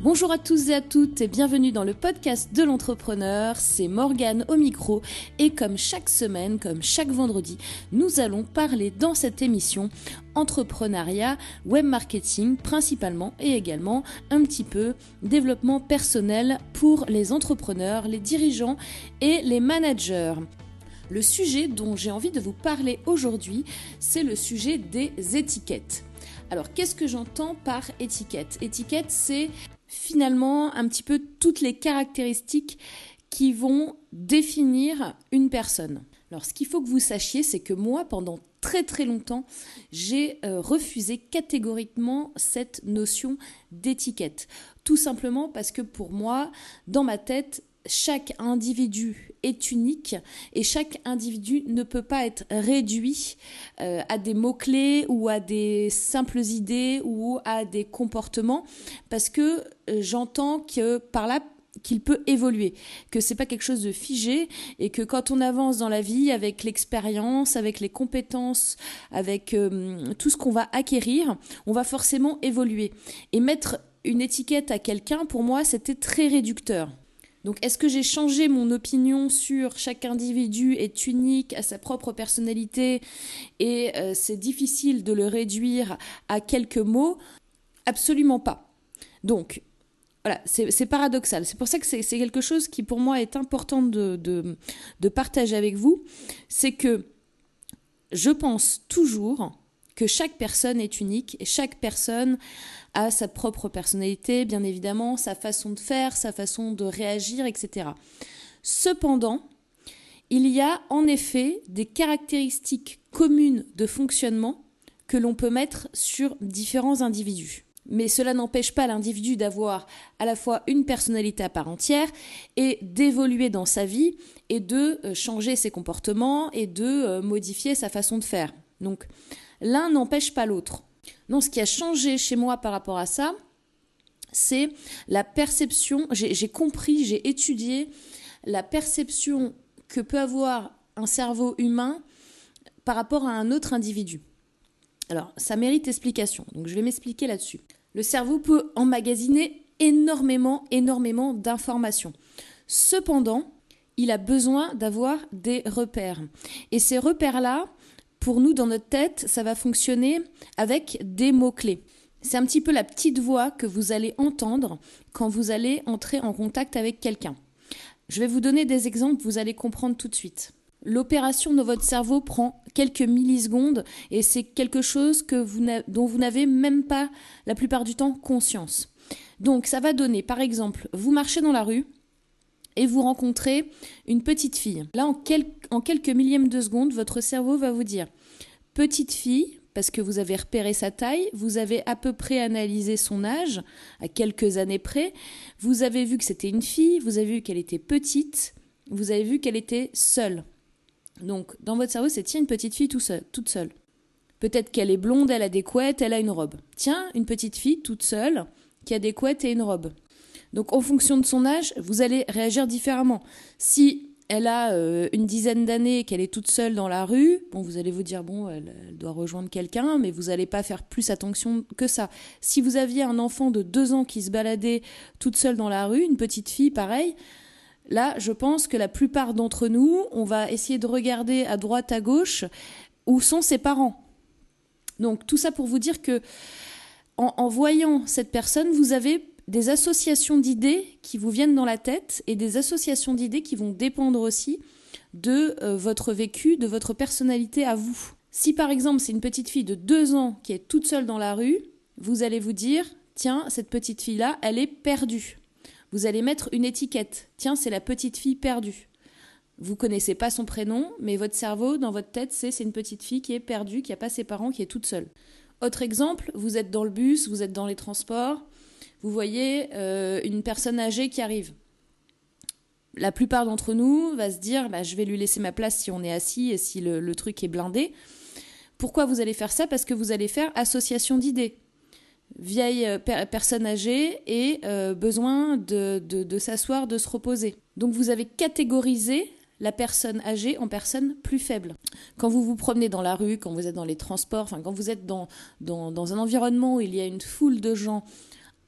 Bonjour à tous et à toutes et bienvenue dans le podcast de l'entrepreneur. C'est Morgane au micro et comme chaque semaine, comme chaque vendredi, nous allons parler dans cette émission entrepreneuriat, web marketing principalement et également un petit peu développement personnel pour les entrepreneurs, les dirigeants et les managers. Le sujet dont j'ai envie de vous parler aujourd'hui, c'est le sujet des étiquettes. Alors, qu'est-ce que j'entends par étiquette? Étiquette, c'est finalement un petit peu toutes les caractéristiques qui vont définir une personne. Alors ce qu'il faut que vous sachiez, c'est que moi, pendant très très longtemps, j'ai euh, refusé catégoriquement cette notion d'étiquette. Tout simplement parce que pour moi, dans ma tête, chaque individu est unique et chaque individu ne peut pas être réduit euh, à des mots-clés ou à des simples idées ou à des comportements parce que euh, j'entends que par là qu'il peut évoluer, que c'est pas quelque chose de figé et que quand on avance dans la vie avec l'expérience, avec les compétences, avec euh, tout ce qu'on va acquérir, on va forcément évoluer. Et mettre une étiquette à quelqu'un, pour moi, c'était très réducteur. Donc est-ce que j'ai changé mon opinion sur chaque individu est unique à sa propre personnalité et euh, c'est difficile de le réduire à quelques mots? Absolument pas. Donc voilà, c'est paradoxal. C'est pour ça que c'est quelque chose qui pour moi est important de, de partager avec vous. C'est que je pense toujours que chaque personne est unique et chaque personne a sa propre personnalité, bien évidemment, sa façon de faire, sa façon de réagir, etc. Cependant, il y a en effet des caractéristiques communes de fonctionnement que l'on peut mettre sur différents individus. Mais cela n'empêche pas l'individu d'avoir à la fois une personnalité à part entière et d'évoluer dans sa vie et de euh, changer ses comportements et de euh, modifier sa façon de faire. Donc, L'un n'empêche pas l'autre. Non, ce qui a changé chez moi par rapport à ça, c'est la perception, j'ai compris, j'ai étudié la perception que peut avoir un cerveau humain par rapport à un autre individu. Alors, ça mérite explication, donc je vais m'expliquer là-dessus. Le cerveau peut emmagasiner énormément, énormément d'informations. Cependant, il a besoin d'avoir des repères. Et ces repères-là, pour nous, dans notre tête, ça va fonctionner avec des mots-clés. C'est un petit peu la petite voix que vous allez entendre quand vous allez entrer en contact avec quelqu'un. Je vais vous donner des exemples, vous allez comprendre tout de suite. L'opération de votre cerveau prend quelques millisecondes et c'est quelque chose dont vous n'avez même pas la plupart du temps conscience. Donc ça va donner, par exemple, vous marchez dans la rue, et vous rencontrez une petite fille. Là, en, quelques millièmes de seconde, votre cerveau va vous dire petite fille, parce que vous avez repéré sa taille, vous avez à peu près analysé son âge, à quelques années près, vous avez vu que c'était une fille, vous avez vu qu'elle était petite, vous avez vu qu'elle était seule. Donc, dans votre cerveau, c'est tiens, une petite fille tout seul, toute seule. Peut-être qu'elle est blonde, elle a des couettes, elle a une robe. Tiens, une petite fille toute seule qui a des couettes et une robe. Donc en fonction de son âge, vous allez réagir différemment. Si elle a euh, une dizaine d'années, qu'elle est toute seule dans la rue, bon, vous allez vous dire, bon, elle, doit rejoindre quelqu'un, mais vous n'allez pas faire plus attention que ça. Si vous aviez un enfant de deux ans qui se baladait toute seule dans la rue, une petite fille, pareil, là, je pense que la plupart d'entre nous, on va essayer de regarder à droite, à gauche, où sont ses parents. Donc tout ça pour vous dire que en voyant cette personne, vous avez des associations d'idées qui vous viennent dans la tête et des associations d'idées qui vont dépendre aussi de euh, votre vécu, de votre personnalité à vous. Si par exemple c'est une petite fille de deux ans qui est toute seule dans la rue, vous allez vous dire, tiens, cette petite fille-là, elle est perdue. Vous allez mettre une étiquette, tiens, c'est la petite fille perdue. Vous connaissez pas son prénom, mais votre cerveau, dans votre tête, c'est c'est une petite fille qui est perdue, qui n'a pas ses parents, qui est toute seule. Autre exemple, vous êtes dans le bus, vous êtes dans les transports, vous voyez euh, une personne âgée qui arrive. La plupart d'entre nous va se dire bah, je vais lui laisser ma place si on est assis et si le, truc est blindé. Pourquoi vous allez faire ça? Parce que vous allez faire association d'idées. Vieille euh, personne âgée et euh, besoin de, s'asseoir, de se reposer. Donc vous avez catégorisé la personne âgée en personne plus faible. Quand vous vous promenez dans la rue, quand vous êtes dans les transports, enfin quand vous êtes dans, un environnement où il y a une foule de gens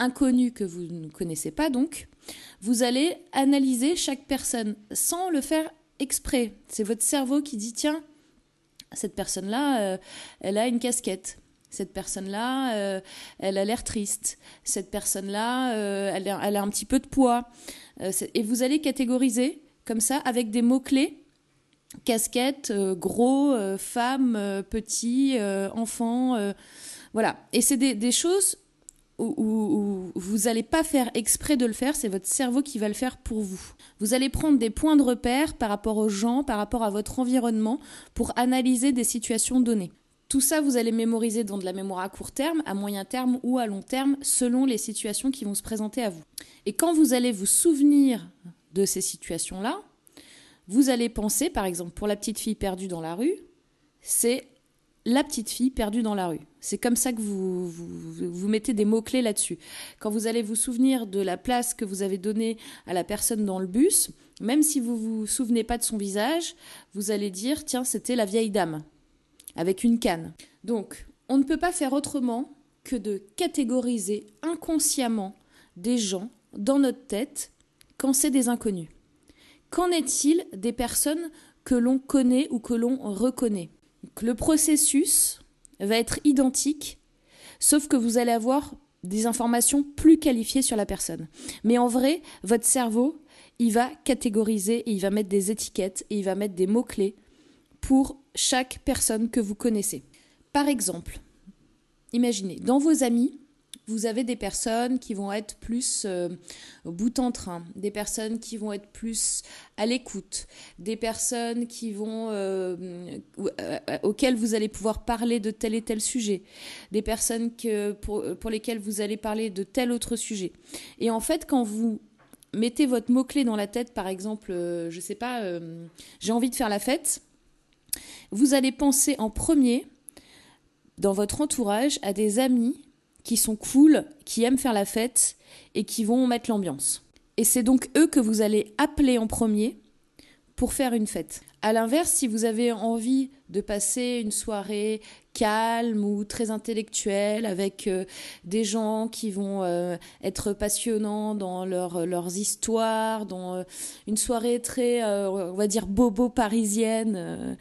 inconnus que vous ne connaissez pas donc, vous allez analyser chaque personne sans le faire exprès. C'est votre cerveau qui dit tiens, cette personne-là, euh, elle a une casquette. Cette personne-là, euh, elle a l'air triste. Cette personne-là, euh, elle, a un petit peu de poids. et vous allez catégoriser comme ça avec des mots-clés casquette, gros, femme, petit, enfant. voilà. Et c'est des, choses où, vous n'allez pas faire exprès de le faire, c'est votre cerveau qui va le faire pour vous. Vous allez prendre des points de repère par rapport aux gens, par rapport à votre environnement, pour analyser des situations données. Tout ça, vous allez mémoriser dans de la mémoire à court terme, à moyen terme ou à long terme, selon les situations qui vont se présenter à vous. Et quand vous allez vous souvenir de ces situations-là, vous allez penser, par exemple, pour la petite fille perdue dans la rue, c'est la petite fille perdue dans la rue. C'est comme ça que vous, vous, mettez des mots-clés là-dessus. Quand vous allez vous souvenir de la place que vous avez donnée à la personne dans le bus, même si vous ne vous souvenez pas de son visage, vous allez dire tiens, c'était la vieille dame, avec une canne. Donc, on ne peut pas faire autrement que de catégoriser inconsciemment des gens dans notre tête quand c'est des inconnus. Qu'en est-il des personnes que l'on connaît ou que l'on reconnaît? Le processus va être identique, sauf que vous allez avoir des informations plus qualifiées sur la personne. Mais en vrai, votre cerveau, il va catégoriser et il va mettre des étiquettes et il va mettre des mots-clés pour chaque personne que vous connaissez. Par exemple, imaginez, dans vos amis, vous avez des personnes qui vont être plus euh, bout en train, des personnes qui vont être plus à l'écoute, des personnes euh, euh, auxquelles vous allez pouvoir parler de tel et tel sujet, des personnes que, pour, pour lesquelles vous allez parler de tel autre sujet. Et en fait, quand vous mettez votre mot-clé dans la tête, par exemple, je ne sais pas, j'ai envie de faire la fête, vous allez penser en premier, dans votre entourage, à des amis qui sont cool, qui aiment faire la fête et qui vont mettre l'ambiance. Et c'est donc eux que vous allez appeler en premier pour faire une fête. À l'inverse, si vous avez envie de passer une soirée calme ou très intellectuelle avec euh, des gens qui vont euh, être passionnants dans leur, leurs histoires, dans euh, une soirée très, on va dire, bobo parisienne,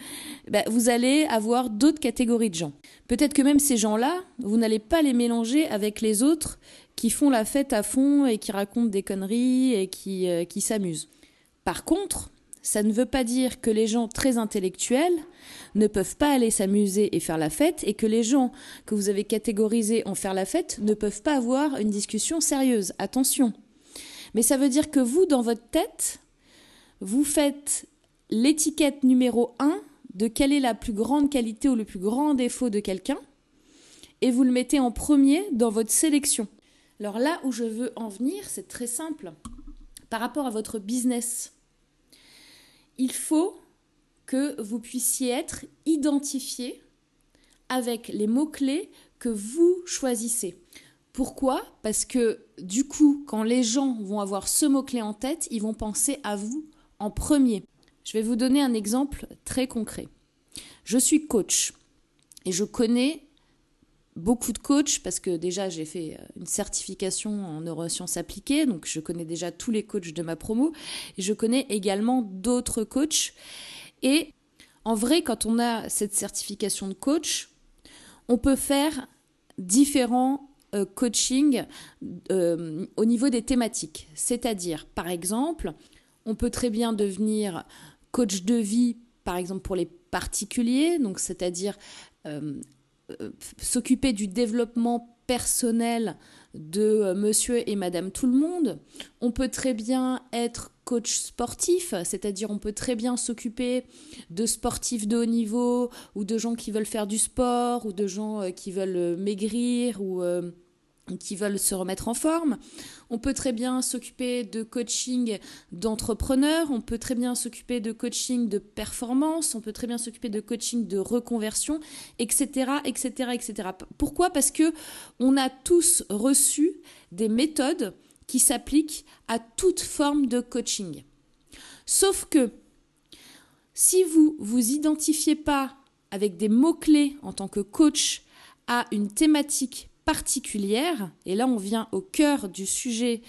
bah, vous allez avoir d'autres catégories de gens. Peut-être que même ces gens-là, vous n'allez pas les mélanger avec les autres qui font la fête à fond et qui racontent des conneries et qui, qui s'amusent. Par contre, ça ne veut pas dire que les gens très intellectuels ne peuvent pas aller s'amuser et faire la fête et que les gens que vous avez catégorisés en faire la fête ne peuvent pas avoir une discussion sérieuse. Attention. Mais ça veut dire que vous, dans votre tête, vous faites l'étiquette numéro 1 de quelle est la plus grande qualité ou le plus grand défaut de quelqu'un et vous le mettez en premier dans votre sélection. Alors là où je veux en venir, c'est très simple. Par rapport à votre business, il faut que vous puissiez être identifié avec les mots-clés que vous choisissez. Pourquoi? Parce que du coup, quand les gens vont avoir ce mot-clé en tête, ils vont penser à vous en premier. Je vais vous donner un exemple très concret. Je suis coach et je connais beaucoup de coachs parce que déjà j'ai fait euh, une certification en neurosciences appliquées, donc je connais déjà tous les coachs de ma promo et je connais également d'autres coachs. Et en vrai, quand on a cette certification de coach, on peut faire différents euh, coachings euh, au niveau des thématiques. C'est-à-dire, par exemple, on peut très bien devenir coach de vie, par exemple pour les particuliers, donc c'est-à-dire s'occuper du développement personnel de euh, monsieur et madame tout le monde. On peut très bien être coach sportif, c'est-à-dire on peut très bien s'occuper de sportifs de haut niveau ou de gens qui veulent faire du sport ou de gens euh, qui veulent maigrir ou qui veulent se remettre en forme. On peut très bien s'occuper de coaching d'entrepreneurs, on peut très bien s'occuper de coaching de performance, on peut très bien s'occuper de coaching de reconversion, etc., etc., etc. Pourquoi? Parce que on a tous reçu des méthodes qui s'appliquent à toute forme de coaching. Sauf que si vous vous identifiez pas avec des mots-clés en tant que coach à une thématique particulière, et là on vient au cœur du sujet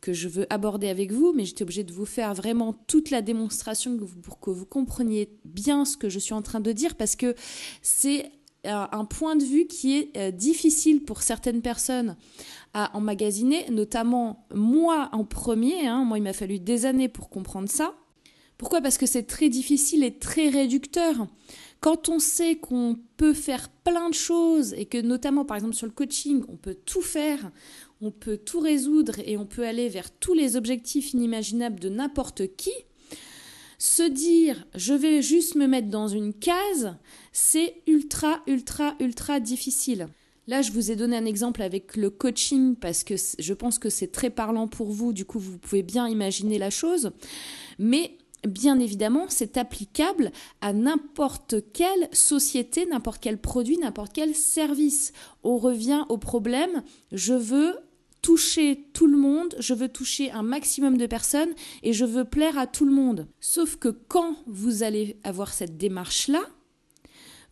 que je veux aborder avec vous, mais j'étais obligée de vous faire vraiment toute la démonstration pour que vous compreniez bien ce que je suis en train de dire, parce que c'est un point de vue qui est euh, difficile pour certaines personnes à emmagasiner, notamment moi en premier. Hein. moi, il m'a fallu des années pour comprendre ça. Pourquoi? Parce que c'est très difficile et très réducteur. Quand on sait qu'on peut faire plein de choses et que notamment par exemple sur le coaching, on peut tout faire, on peut tout résoudre et on peut aller vers tous les objectifs inimaginables de n'importe qui, se dire je vais juste me mettre dans une case, c'est ultra, ultra, ultra difficile. Là, je vous ai donné un exemple avec le coaching parce que je pense que c'est très parlant pour vous, du coup vous pouvez bien imaginer la chose. Mais bien évidemment, c'est applicable à n'importe quelle société, n'importe quel produit, n'importe quel service. On revient au problème, je veux toucher tout le monde, je veux toucher un maximum de personnes et je veux plaire à tout le monde. Sauf que quand vous allez avoir cette démarche-là,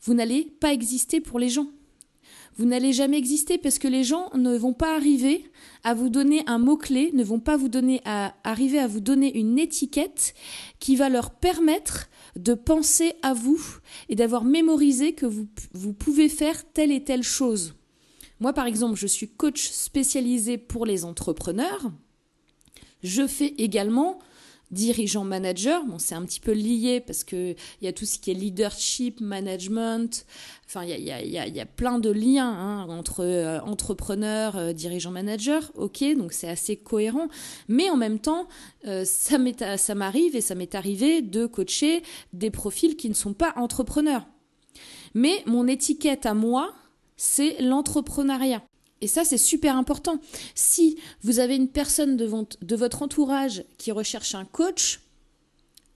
vous n'allez pas exister pour les gens. Vous n'allez jamais exister parce que les gens ne vont pas arriver à vous donner un mot-clé, ne vont pas vous donner à arriver à vous donner une étiquette qui va leur permettre de penser à vous et d'avoir mémorisé que vous, vous pouvez faire telle et telle chose. Moi, par exemple, je suis coach spécialisé pour les entrepreneurs. Je fais également dirigeant manager. Bon, c'est un petit peu lié parce que il y a tout ce qui est leadership, management. Enfin, il y a, y a, y a plein de liens hein, entre euh, entrepreneur, euh, dirigeant manager. Ok, donc c'est assez cohérent. Mais en même temps, euh, ça m'arrive et ça m'est arrivé de coacher des profils qui ne sont pas entrepreneurs. Mais mon étiquette à moi, c'est l'entrepreneuriat. Et ça, c'est super important. Si vous avez une personne de, votre entourage qui recherche un coach,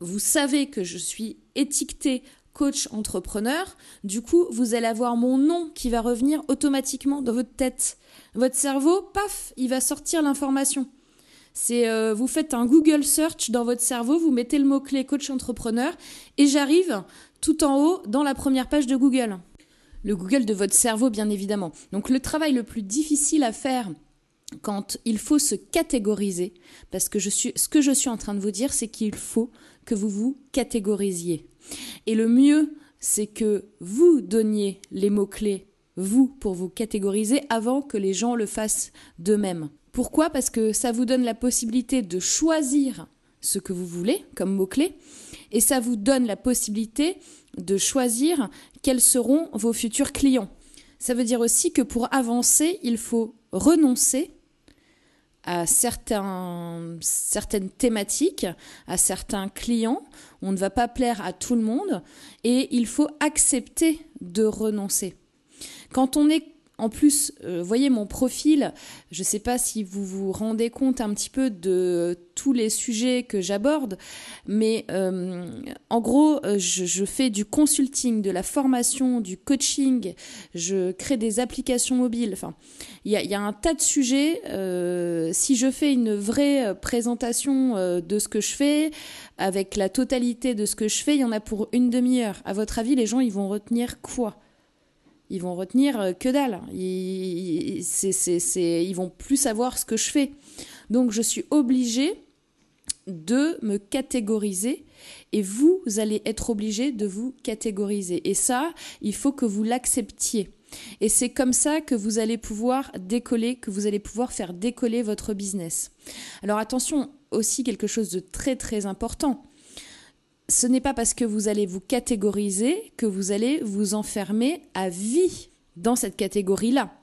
vous savez que je suis étiquetée coach entrepreneur, du coup, vous allez avoir mon nom qui va revenir automatiquement dans votre tête. Votre cerveau, paf, il va sortir l'information. C'est euh, vous faites un Google search dans votre cerveau, vous mettez le mot-clé coach entrepreneur et j'arrive tout en haut dans la première page de Google le Google de votre cerveau, bien évidemment. Donc le travail le plus difficile à faire quand il faut se catégoriser, parce que ce que je suis en train de vous dire, c'est qu'il faut que vous vous catégorisiez. Et le mieux, c'est que vous donniez les mots-clés, vous, pour vous catégoriser, avant que les gens le fassent d'eux-mêmes. Pourquoi? Parce que ça vous donne la possibilité de choisir ce que vous voulez comme mots-clés, et ça vous donne la possibilité de choisir quels seront vos futurs clients. Ça veut dire aussi que pour avancer, il faut renoncer à certains, certaines thématiques, à certains clients. On ne va pas plaire à tout le monde et il faut accepter de renoncer. Quand on est en plus, euh, voyez mon profil, je ne sais pas si vous vous rendez compte un petit peu de tous les sujets que j'aborde, mais euh, en gros, euh, je, fais du consulting, de la formation, du coaching, je crée des applications mobiles. Enfin, il y a, un tas de sujets. si je fais une vraie présentation de ce que je fais, avec la totalité de ce que je fais, il y en a pour une demi-heure. À votre avis, les gens, ils vont retenir quoi? Ils vont retenir euh, que dalle. Ils, c'est, ils vont plus savoir ce que je fais. Donc je suis obligée de me catégoriser et vous allez être obligé de vous catégoriser. Et ça, il faut que vous l'acceptiez. Et c'est comme ça que vous allez pouvoir décoller, que vous allez pouvoir faire décoller votre business. Alors attention, aussi quelque chose de très très important ce n'est pas parce que vous allez vous catégoriser que vous allez vous enfermer à vie dans cette catégorie-là.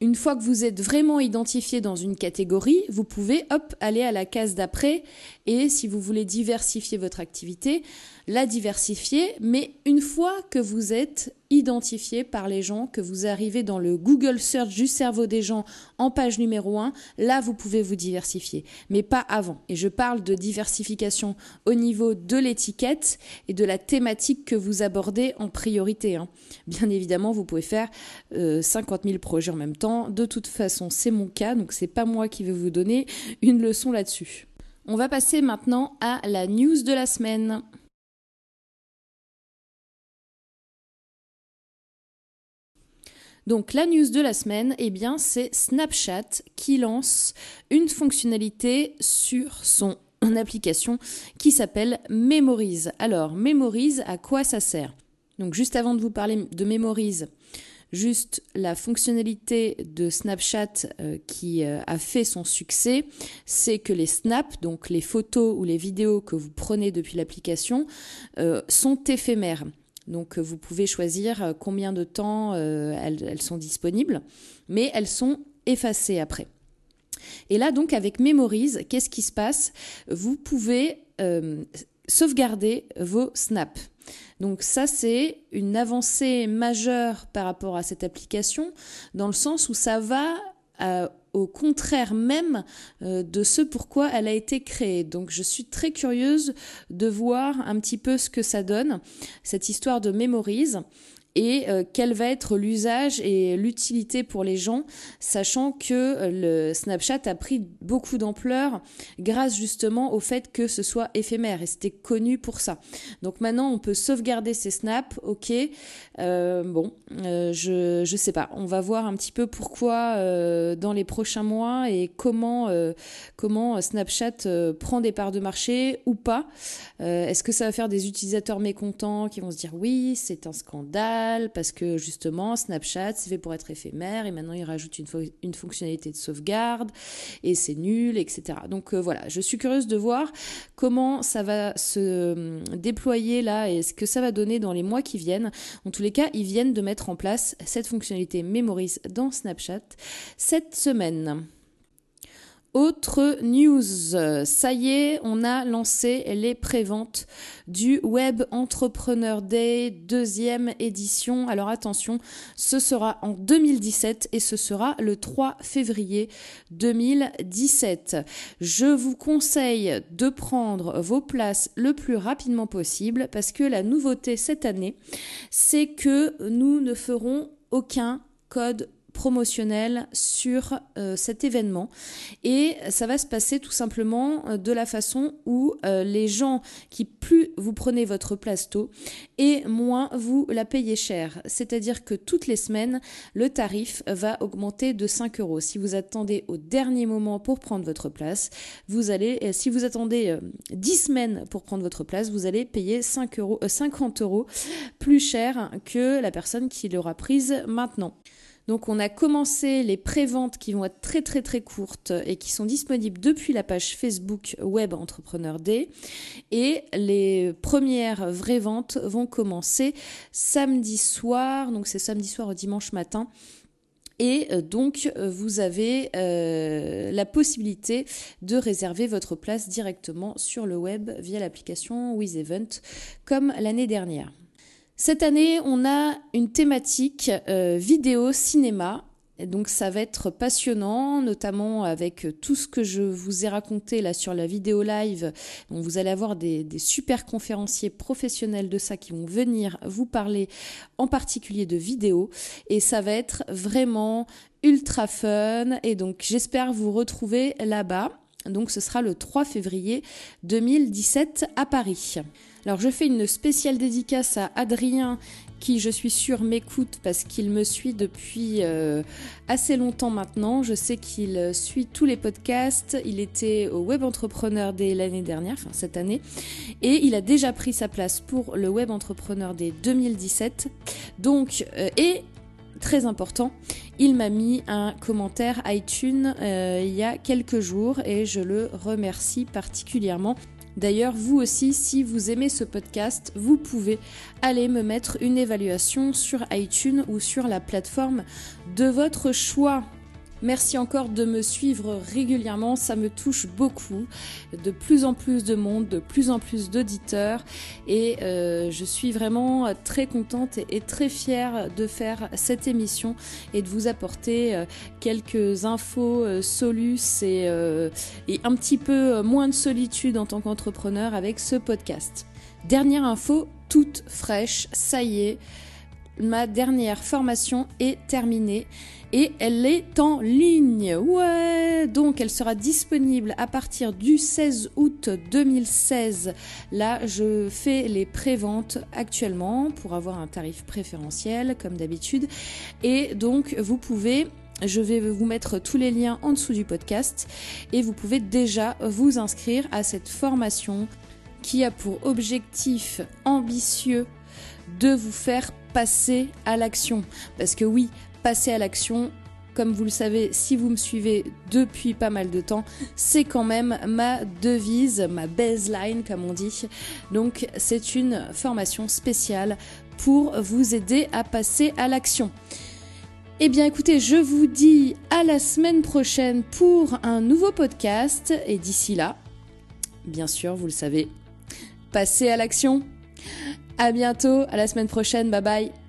Une fois que vous êtes vraiment identifié dans une catégorie, vous pouvez, hop, aller à la case d'après et si vous voulez diversifier votre activité, la diversifier. Mais une fois que vous êtes identifié par les gens, que vous arrivez dans le Google Search du cerveau des gens en page numéro 1, là vous pouvez vous diversifier, mais pas avant. Et je parle de diversification au niveau de l'étiquette et de la thématique que vous abordez en priorité. Hein. Bien évidemment, vous pouvez faire 50 euh, 000 projets en même temps. De toute façon, c'est mon cas, donc c'est pas moi qui vais vous donner une leçon là-dessus. On va passer maintenant à la news de la semaine. Donc la news de la semaine, eh bien c'est Snapchat qui lance une fonctionnalité sur son application qui s'appelle Memories. Alors Memories, à quoi ça sert? Donc juste avant de vous parler de Memories, juste la fonctionnalité de Snapchat euh, qui euh, a fait son succès, c'est que les snaps, donc les photos ou les vidéos que vous prenez depuis l'application, euh, sont éphémères. Donc vous pouvez choisir combien de temps elles, sont disponibles, mais elles sont effacées après. Et là donc avec Memories, qu'est-ce qui se passe? Vous pouvez sauvegarder vos snaps. Donc ça, c'est une avancée majeure par rapport à cette application, dans le sens où ça va au contraire même euh, de ce pourquoi elle a été créée. Donc je suis très curieuse de voir un petit peu ce que ça donne, cette histoire de Memories et euh, quel va être l'usage et l'utilité pour les gens, sachant que euh, le Snapchat a pris beaucoup d'ampleur grâce justement au fait que ce soit éphémère et c'était connu pour ça. Donc maintenant on peut sauvegarder ces snaps, ok. Euh, bon, je je sais pas, on va voir un petit peu pourquoi dans les prochains mois et comment comment Snapchat prend des parts de marché ou pas. Est-ce que ça va faire des utilisateurs mécontents qui vont se dire oui c'est un scandale parce que justement Snapchat c'est fait pour être éphémère et maintenant il rajoute une, fonctionnalité de sauvegarde et c'est nul, etc. Donc euh, voilà, je suis curieuse de voir comment ça va se euh, déployer là et ce que ça va donner dans les mois qui viennent. En tous les cas, ils viennent de mettre en place cette fonctionnalité Memories dans Snapchat cette semaine. Autre news, ça y est, on a lancé les préventes du Web Entrepreneur Day deuxième édition. Alors attention, ce sera en 2017 et ce sera le 3 février 2017. Je vous conseille de prendre vos places le plus rapidement possible parce que la nouveauté cette année, c'est que nous ne ferons aucun code promotionnel sur euh, cet événement et ça va se passer tout simplement euh, de la façon où euh, les gens qui plus vous prenez votre place tôt et moins vous la payez cher. C'est-à-dire que toutes les semaines, le tarif va augmenter de 5 euros. Si vous attendez au dernier moment pour prendre votre place, vous allez, si vous attendez 10 semaines pour prendre votre place, vous allez payer 5 euros, 50 euros plus cher que la personne qui l'aura prise maintenant. Donc on a commencé les préventes qui vont être très très très courtes et qui sont disponibles depuis la page Facebook Web Entrepreneur Day. Et les premières vraies ventes vont commencer samedi soir, donc c'est samedi soir au dimanche matin. Et euh, donc, vous avez euh, la possibilité de réserver votre place directement sur le web via l'application WizEvent, comme l'année dernière. Cette année, on a une thématique euh, vidéo cinéma. donc ça va être passionnant, notamment avec tout ce que je vous ai raconté là sur la vidéo live. Vous allez avoir des super conférenciers professionnels de ça qui vont venir vous parler en particulier de vidéo. Et ça va être vraiment ultra fun. Et donc j'espère vous retrouver là-bas. Donc ce sera le 3 février 2017 à Paris. Alors je fais une spéciale dédicace à Adrien qui je suis sûre m'écoute parce qu'il me suit depuis euh, assez longtemps maintenant. Je sais qu'il suit tous les podcasts. Il était au Web Entrepreneur dès l'année dernière, enfin cette année, et il a déjà pris sa place pour le Web Entrepreneur dès 2017. Donc, euh, et très important, il m'a mis un commentaire iTunes euh, il y a quelques jours et je le remercie particulièrement. D'ailleurs, vous aussi, si vous aimez ce podcast, vous pouvez aller me mettre une évaluation sur iTunes ou sur la plateforme de votre choix. Merci encore de me suivre régulièrement, ça me touche beaucoup. De plus en plus de monde, de plus en plus d'auditeurs et euh, je suis vraiment très contente et, très fière de faire cette émission et de vous apporter euh, quelques infos euh, solus et, et un petit peu moins de solitude en tant qu'entrepreneur avec ce podcast. Dernière info toute fraîche, ça y est ma dernière formation est terminée et elle est en ligne. Ouais, donc elle sera disponible à partir du 16 août 2016. Là, je fais les préventes actuellement pour avoir un tarif préférentiel comme d'habitude et donc vous pouvez je vais vous mettre tous les liens en dessous du podcast et vous pouvez déjà vous inscrire à cette formation qui a pour objectif ambitieux de vous faire passer à l'action. Parce que oui, passer à l'action, comme vous le savez, si vous me suivez depuis pas mal de temps, c'est quand même ma devise, ma baseline comme on dit. Donc c'est une formation spéciale pour vous aider à passer à l'action. Eh bien écoutez, je vous dis à la semaine prochaine pour un nouveau podcast et d'ici là, bien sûr, vous le savez, passez à l'action. À bientôt, à la semaine prochaine, bye bye.